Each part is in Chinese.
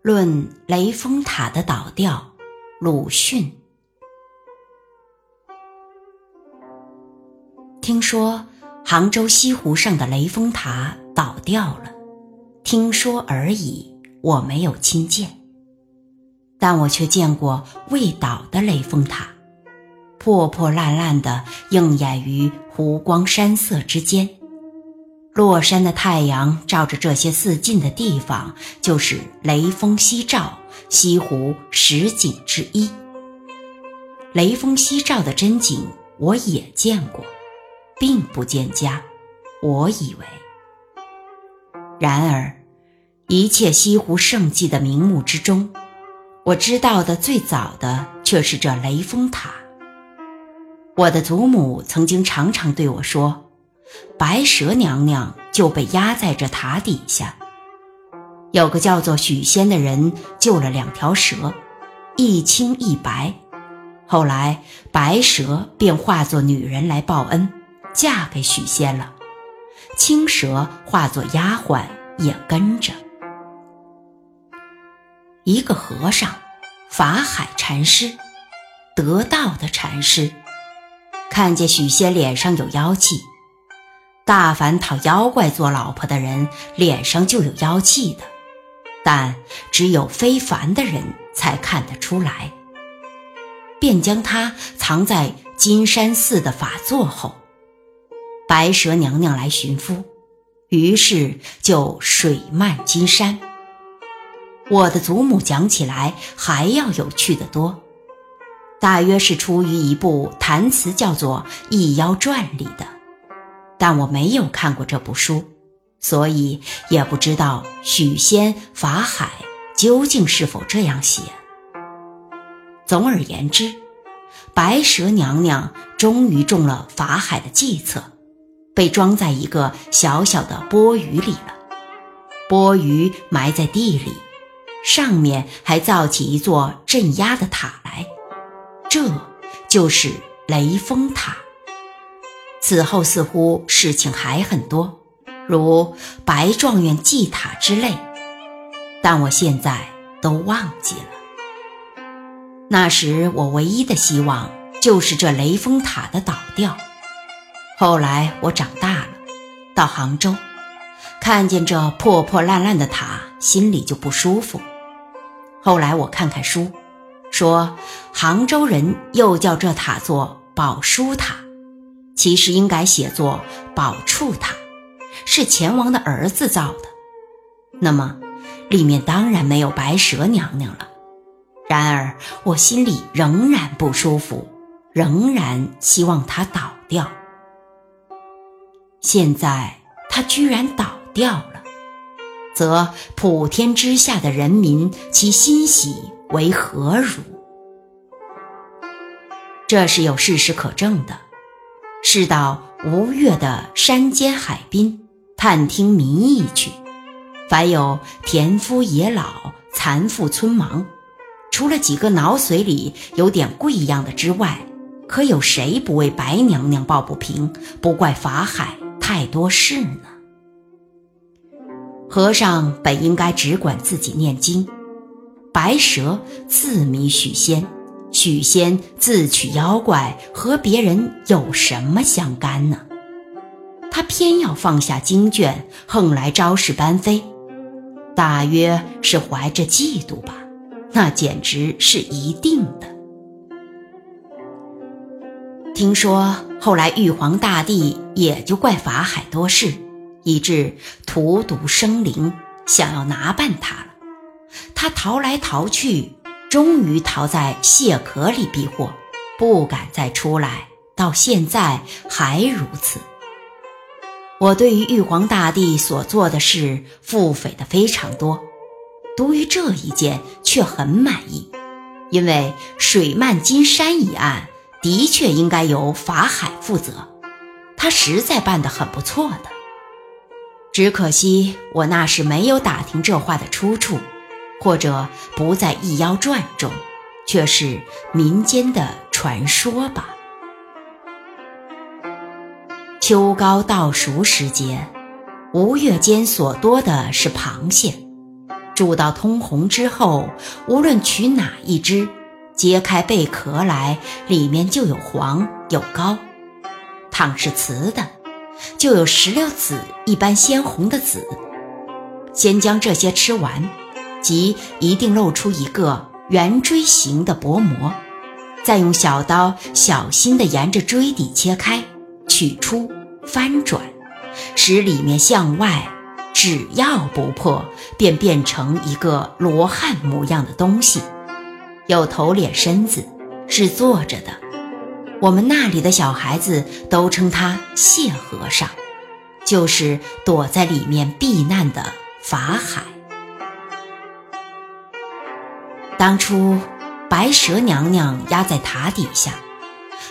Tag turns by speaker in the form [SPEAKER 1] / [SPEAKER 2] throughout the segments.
[SPEAKER 1] 论雷峰塔的倒掉，鲁迅。听说杭州西湖上的雷峰塔倒掉了，听说而已，我没有亲见。但我却见过未倒的雷峰塔，破破烂烂的映眼于湖光山色之间。落山的太阳照着这些似近的地方，就是雷峰夕照，西湖十景之一。雷峰夕照的真景我也见过，并不见佳，我以为。然而，一切西湖胜迹的名目之中，我知道的最早的却是这雷峰塔。我的祖母曾经常常对我说。白蛇娘娘就被压在这塔底下。有个叫做许仙的人救了两条蛇，一青一白。后来白蛇便化作女人来报恩，嫁给许仙了。青蛇化作丫鬟也跟着。一个和尚，法海禅师，得道的禅师，看见许仙脸上有妖气。大凡讨妖怪做老婆的人，脸上就有妖气的，但只有非凡的人才看得出来。便将他藏在金山寺的法座后。白蛇娘娘来寻夫，于是就水漫金山。我的祖母讲起来还要有趣的多，大约是出于一部弹词叫做《异妖传》里的。但我没有看过这部书，所以也不知道许仙、法海究竟是否这样写。总而言之，白蛇娘娘终于中了法海的计策，被装在一个小小的钵盂里了。钵盂埋在地里，上面还造起一座镇压的塔来，这就是雷峰塔。此后似乎事情还很多，如白状元祭塔之类，但我现在都忘记了。那时我唯一的希望就是这雷峰塔的倒掉。后来我长大了，到杭州，看见这破破烂烂的塔，心里就不舒服。后来我看看书，说杭州人又叫这塔做宝书塔。其实应该写作宝处塔，是钱王的儿子造的。那么，里面当然没有白蛇娘娘了。然而，我心里仍然不舒服，仍然希望它倒掉。现在它居然倒掉了，则普天之下的人民，其欣喜为何如？这是有事实可证的。是到吴越的山间海滨探听民意去，凡有田夫野老、残妇村盲，除了几个脑髓里有点贵样的之外，可有谁不为白娘娘抱不平，不怪法海太多事呢？和尚本应该只管自己念经，白蛇自迷许仙。许仙自取妖怪，和别人有什么相干呢？他偏要放下经卷，横来招式班飞，大约是怀着嫉妒吧？那简直是一定的。听说后来玉皇大帝也就怪法海多事，以致荼毒生灵，想要拿办他了。他逃来逃去。终于逃在蟹壳里避祸，不敢再出来，到现在还如此。我对于玉皇大帝所做的事腹诽的非常多，独于这一件却很满意，因为水漫金山一案的确应该由法海负责，他实在办得很不错的。只可惜我那时没有打听这话的出处。或者不在《异妖传》中，却是民间的传说吧。秋高稻熟时节，吴越间所多的是螃蟹，煮到通红之后，无论取哪一只，揭开贝壳来，里面就有黄有膏；倘是瓷的，就有石榴籽一般鲜红的籽。先将这些吃完，即一定露出一个圆锥形的薄膜，再用小刀小心地沿着锥底切开，取出翻转，使里面向外。只要不破，便变成一个罗汉模样的东西，有头脸身子，是坐着的。我们那里的小孩子都称他谢和尚，就是躲在里面避难的法海。当初白蛇娘娘压在塔底下，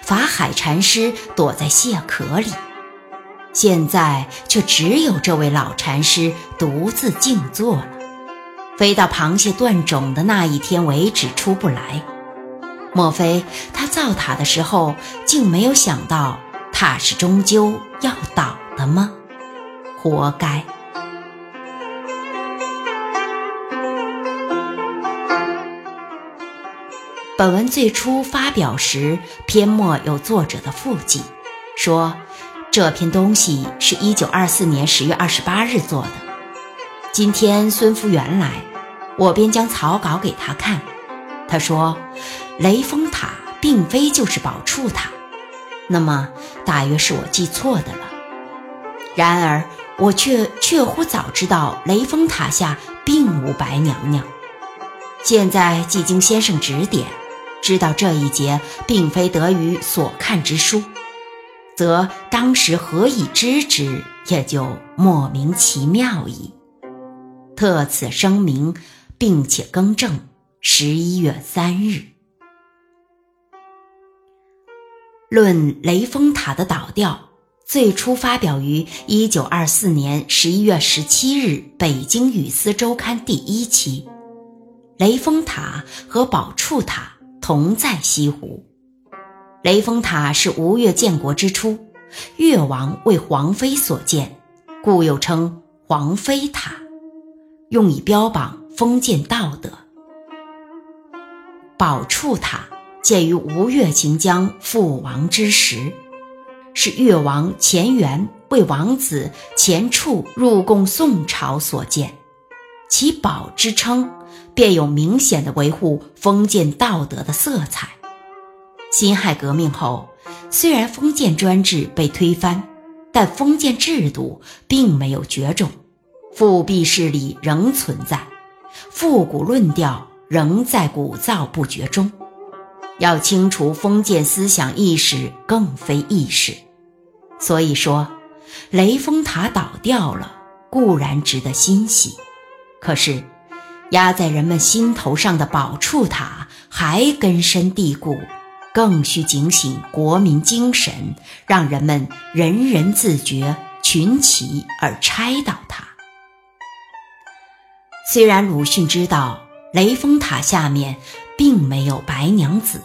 [SPEAKER 1] 法海禅师躲在蟹壳里。现在却只有这位老禅师独自静坐了，飞到螃蟹断种的那一天为止出不来。莫非他造塔的时候竟没有想到塔是终究要倒的吗？活该！本文最初发表时，篇末有作者的附记，说。这篇东西是一九二四年十月二十八日做的。今天孙福元来，我便将草稿给他看。他说：“雷峰塔并非就是宝处塔，那么大约是我记错的了。然而我却确乎早知道雷峰塔下并无白娘娘。现在既经先生指点，知道这一节并非得于所看之书。”则当时何以知之，也就莫名其妙矣。特此声明，并且更正。十一月三日，论雷峰塔的倒掉，最初发表于一九二四年十一月十七日《北京语丝周刊》第一期。雷峰塔和宝处塔同在西湖。雷峰塔是吴越建国之初，越王为皇妃所建，故又称皇妃塔，用以标榜封建道德。宝处塔建于吴越秦江覆亡之时，是越王钱元为王子钱处入贡宋朝所建，其宝之称便有明显的维护封建道德的色彩。辛亥革命后，虽然封建专制被推翻，但封建制度并没有绝种，复辟势力仍存在，复古论调仍在鼓噪不绝中。要清除封建思想意识，更非易事。所以说，雷峰塔倒掉了，固然值得欣喜，可是压在人们心头上的宝处塔还根深蒂固。更需警醒国民精神，让人们人人自觉，群起而拆倒它。虽然鲁迅知道雷峰塔下面并没有白娘子，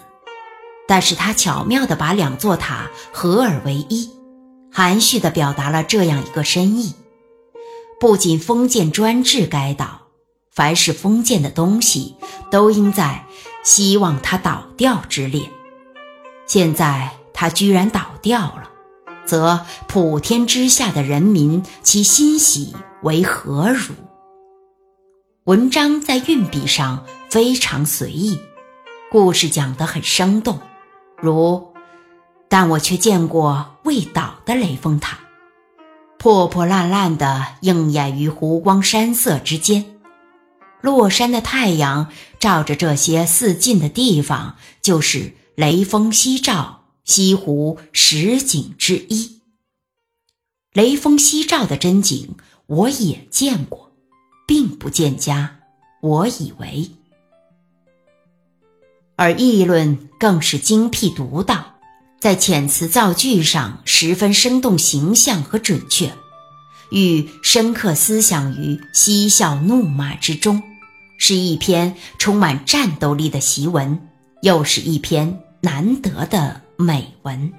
[SPEAKER 1] 但是他巧妙地把两座塔合而为一，含蓄地表达了这样一个深意：不仅封建专制该倒，凡是封建的东西，都应在希望它倒掉之列。现在它居然倒掉了，则普天之下的人民其欣喜为何如？文章在运笔上非常随意，故事讲得很生动，如但我却见过未倒的雷峰塔，破破烂烂的映眼于湖光山色之间，落山的太阳照着这些似近的地方，就是。雷锋夕照，西湖十景之一。雷锋夕照的真景，我也见过，并不见佳。我以为，而议论更是精辟独到，在遣词造句上十分生动形象和准确，寓深刻思想于嬉笑怒骂之中，是一篇充满战斗力的檄文，又是一篇。难得的美文。